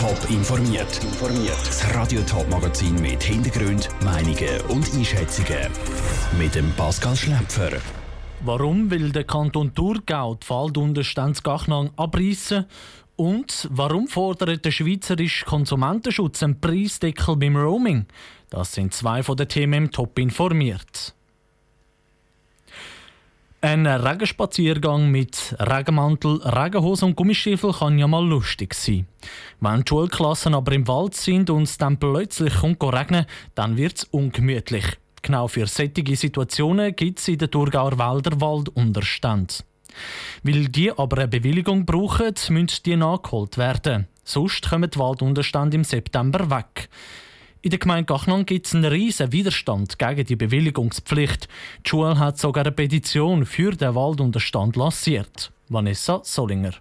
Top informiert. Das Radio Top Magazin mit Hintergrund, Meinungen und Einschätzungen mit dem Pascal Schläpfer. Warum will der Kanton Thurgau die Waldunterstandsgachnang abreißen? Und warum fordert der Schweizerische Konsumentenschutz einen Preisdeckel beim Roaming? Das sind zwei von den Themen im Top informiert. Ein Regenspaziergang mit Regenmantel, Regenhose und Gummistiefel kann ja mal lustig sein. Wenn die Schulklassen aber im Wald sind und es dann plötzlich regnen, dann wird es ungemütlich. Genau für solche Situationen gibt es in den Thurgauer Wäldern Waldunterstand. Weil die aber eine Bewilligung brauchen, müssen die nachgeholt werden. Sonst kommen die Waldunterstände im September weg. In der Gemeinde Gachnang gibt es einen riesen Widerstand gegen die Bewilligungspflicht. Die Schule hat sogar eine Petition für den Waldunterstand lanciert. Vanessa Solinger.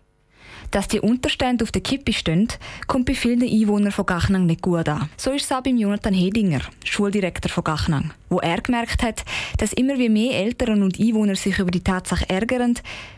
Dass die Unterstände auf der Kippe stehen, kommt bei vielen Einwohnern von Gachnang nicht gut an. So ist es auch beim Jonathan Hedinger, Schuldirektor von Gachnang, wo er gemerkt hat, dass immer wie mehr Eltern und Einwohner sich über die Tatsache ärgern,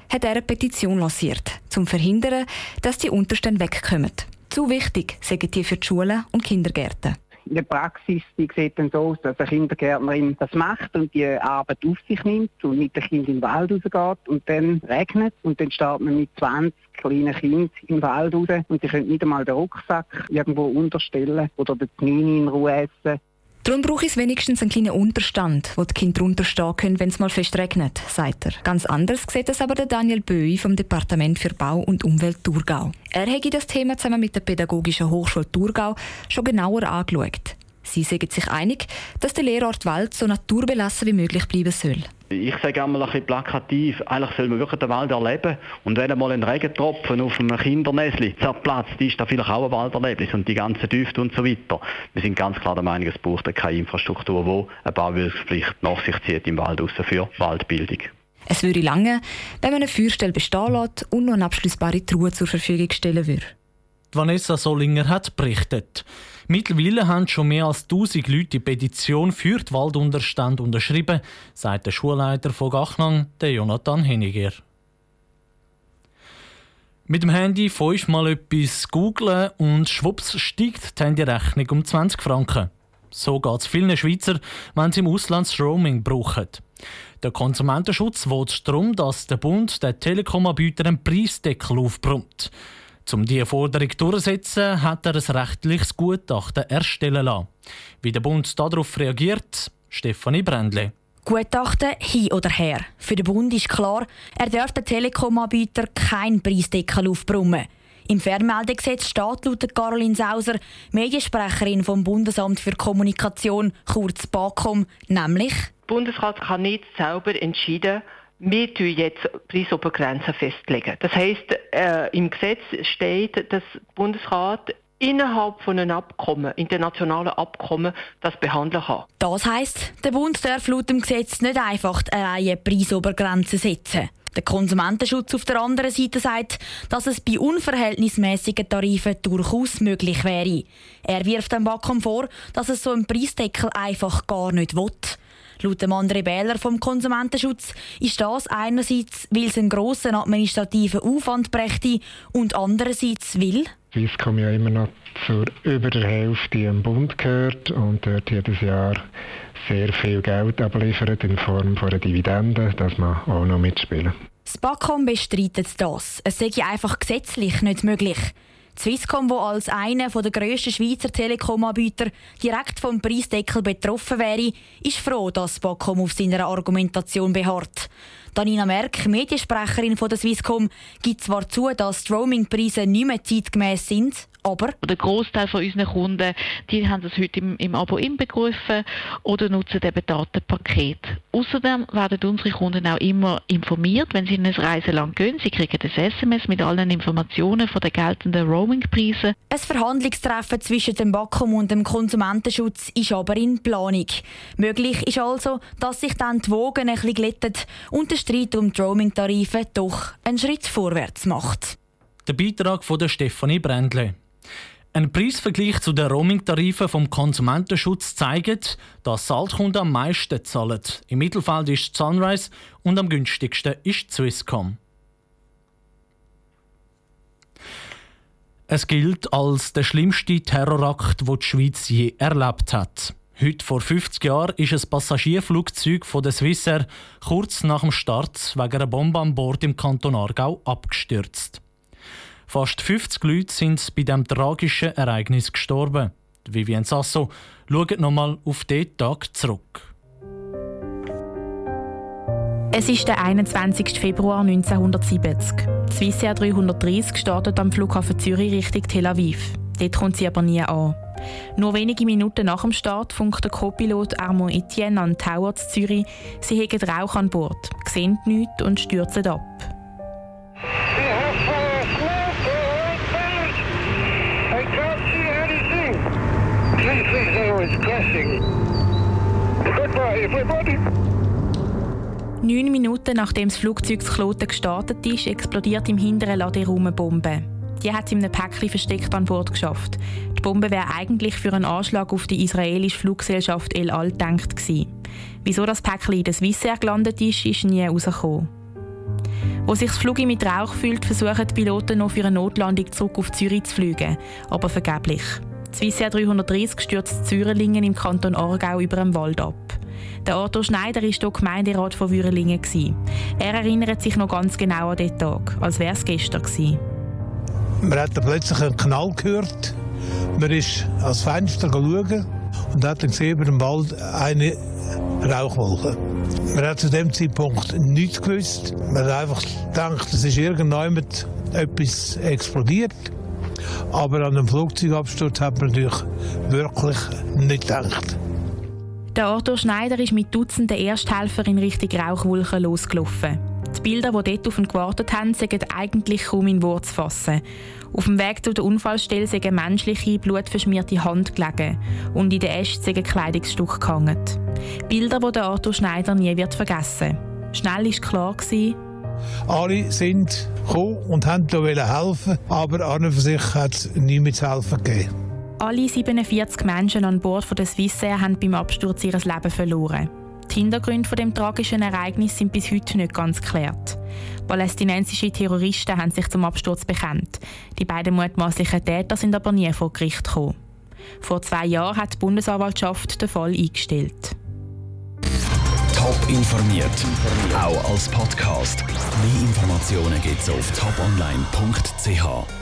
hat er eine Petition lanciert, um zu verhindern, dass die Unterstände wegkommen. Zu wichtig sagen die für die Schulen und Kindergärten in der Praxis die sieht dann so aus, dass eine Kindergärtnerin das macht und die Arbeit auf sich nimmt und mit dem Kind in den Wald rausgeht und dann regnet und dann steht man mit 20 kleinen Kindern im Wald raus und die können nicht einmal den Rucksack irgendwo unterstellen oder den Knien in Ruhe essen. Darum brauche ich wenigstens einen kleinen Unterstand, wo die Kinder drunter stehen können, wenn es mal fest regnet, sagt er. Ganz anders sieht es aber der Daniel Böi vom Departement für Bau und Umwelt Thurgau. Er hätte das Thema zusammen mit der Pädagogischen Hochschule Thurgau schon genauer angeschaut. Sie sind sich einig, dass der Lehrort Wald so naturbelassen wie möglich bleiben soll. Ich sage einmal ein bisschen plakativ, eigentlich soll man wirklich den Wald erleben. Und wenn einmal ein Regentropfen auf einem Kindernäsli zerplatzt, ist da vielleicht auch ein Walderlebnis und die ganzen Düfte und so weiter. Wir sind ganz klar der Meinung, es braucht keine Infrastruktur, die eine Bauwilligungspflicht nach sich zieht im Wald raus für Waldbildung. Es würde lange, wenn man eine Feuerstelle bestehen lässt und noch eine abschließbare Truhe zur Verfügung stellen würde. Vanessa Solinger hat berichtet. Mittlerweile haben schon mehr als 1000 Leute die Petition für die Waldunterstand unterschrieben, sagt der Schulleiter von Gachnang, der Jonathan Henniger. Mit dem Handy fünfmal etwas googlen und schwupps steigt die Handyrechnung um 20 Franken. So geht es vielen Schweizer, wenn sie im Ausland das Roaming brauchen. Der Konsumentenschutz will darum, dass der Bund den Telekom-Anbietern einen Preisdeckel aufbrummt. Um diese Forderung durchzusetzen, hat er ein rechtliches Gutachten erstellen lassen. Wie der Bund darauf reagiert, Stefanie Brändle. Gutachten hin oder her. Für den Bund ist klar, er darf den Telekom-Anbieter keinen Preisdeckel aufbrummen. Im Fernmeldegesetz steht laut Caroline Sauser, Mediensprecherin vom Bundesamt für Kommunikation, kurz BAKOM, nämlich Bundesrat kann nicht selber entscheiden, wir tun jetzt Preisobergrenzen festlegen. Das heißt, äh, im Gesetz steht, dass der Bundesrat innerhalb von einem Abkommen, internationalen Abkommen, das behandeln kann. Das heißt, der Bund darf laut dem Gesetz nicht einfach eine Preisobergrenze setzen. Der Konsumentenschutz auf der anderen Seite sagt, dass es bei unverhältnismäßigen Tarifen durchaus möglich wäre. Er wirft dem Wacom vor, dass es so einen Preisdeckel einfach gar nicht will. Laut dem André Bähler vom Konsumentenschutz ist das einerseits, weil es einen grossen administrativen Aufwand brächte und andererseits will Swisscom ja immer noch zur über der Hälfte im Bund gehört und dort jedes Jahr sehr viel Geld abliefert in Form von einer Dividende, dass man auch noch mitspielen. Spacom bestreitet das. Es sei einfach gesetzlich nicht möglich. Swisscom, wo als einer der grössten Schweizer Telekom-Anbieter direkt vom Preisdeckel betroffen wäre, ist froh, dass Spacom auf seiner Argumentation beharrt. Danina Merck, Mediensprecherin von der Swisscom, gibt zwar zu, dass die Roamingpreise nicht mehr zeitgemäß sind, aber der Großteil von unseren Kunden, die haben das heute im, im Abo inbegriffen oder nutzen eben Datenpaket. Außerdem werden unsere Kunden auch immer informiert, wenn sie in ein Reiseland gehen. Sie kriegen das SMS mit allen Informationen von den geltenden Roamingpreisen. Ein Verhandlungstreffen zwischen dem Bakum und dem Konsumentenschutz ist aber in Planung. Möglich ist also, dass sich dann die Wogen ein bisschen glätten und der Streit um die Roaming-Tarife doch einen Schritt vorwärts macht. Der Beitrag von der Stefanie Brändle. Ein Preisvergleich zu den Roaming-Tarifen vom Konsumentenschutz zeigt, dass Saltkunden am meisten zahlen. Im Mittelfeld ist Sunrise und am günstigsten ist Swisscom. Es gilt als der schlimmste Terrorakt, den die Schweiz je erlebt hat. Heute vor 50 Jahren ist ein Passagierflugzeug von der Swissair kurz nach dem Start wegen einer Bombe an Bord im Kanton Aargau abgestürzt. Fast 50 Leute sind bei diesem tragischen Ereignis gestorben. Vivien Sasso schaut nochmal auf diesen Tag zurück. Es ist der 21. Februar 1970. Swissair 330 startet am Flughafen Zürich Richtung Tel Aviv. Dort kommt sie aber nie an. Nur wenige Minuten nach dem Start funkt der Co-Pilot Armand Etienne an Tower zu Zürich, sie haben Rauch an Bord, sehen nichts und stürzen ab. Neun Minuten nachdem das Flugzeug Kloten gestartet ist, explodiert im hinteren Laderaum eine Bombe. Die hat sie in einem Päckchen versteckt an Bord geschafft. Die Bombe wäre eigentlich für einen Anschlag auf die israelische Fluggesellschaft El Al gedacht gewesen. Wieso das Päckchen in der Swissair gelandet ist, ist nie herausgekommen. Wo sich das Flugzeug mit Rauch fühlt, versuchen die Piloten noch für eine Notlandung zurück auf Zürich zu fliegen, aber vergeblich. Die Swissair 330 stürzt Zürelingen im Kanton Aargau über dem Wald ab. Der Arthur Schneider war hier Gemeinderat von Würelingen. Er erinnert sich noch ganz genau an diesen Tag, als wäre es gestern gewesen. Man hat plötzlich einen Knall gehört. Man ist ans Fenster schauen und hat dann gesehen über dem Wald eine Rauchwolke. Man hat zu dem Zeitpunkt nichts gewusst. Man hat einfach gedacht, es ist irgendjemand etwas explodiert. Aber an einem Flugzeugabsturz hat man natürlich wirklich nicht gedacht. Der Arthur Schneider ist mit Dutzenden Ersthelfer in Richtung Rauchwolken losgelaufen. Die Bilder, die dort auf ihn gewartet haben, sind eigentlich kaum in Worte zu fassen. Auf dem Weg zu der Unfallstelle sind menschliche, blutverschmierte Hand gelegen und in den Ästen sind Kleidungsstück gehangen. Bilder, die der Arthur Schneider nie wird vergessen Schnell war klar, alle sind gekommen und wollten helfen, aber an und für sich hat es nichts zu helfen gegeben. Alle 47 Menschen an Bord der Swissair haben beim Absturz ihr Leben verloren. Die Hintergründe von dem tragischen Ereignis sind bis heute nicht ganz geklärt. Palästinensische Terroristen haben sich zum Absturz bekannt. Die beiden mutmaßlichen Täter sind aber nie vor Gericht gekommen. Vor zwei Jahren hat die Bundesanwaltschaft den Fall eingestellt. Top informiert, auch als Podcast. Mehr Informationen gibt es auf toponline.ch.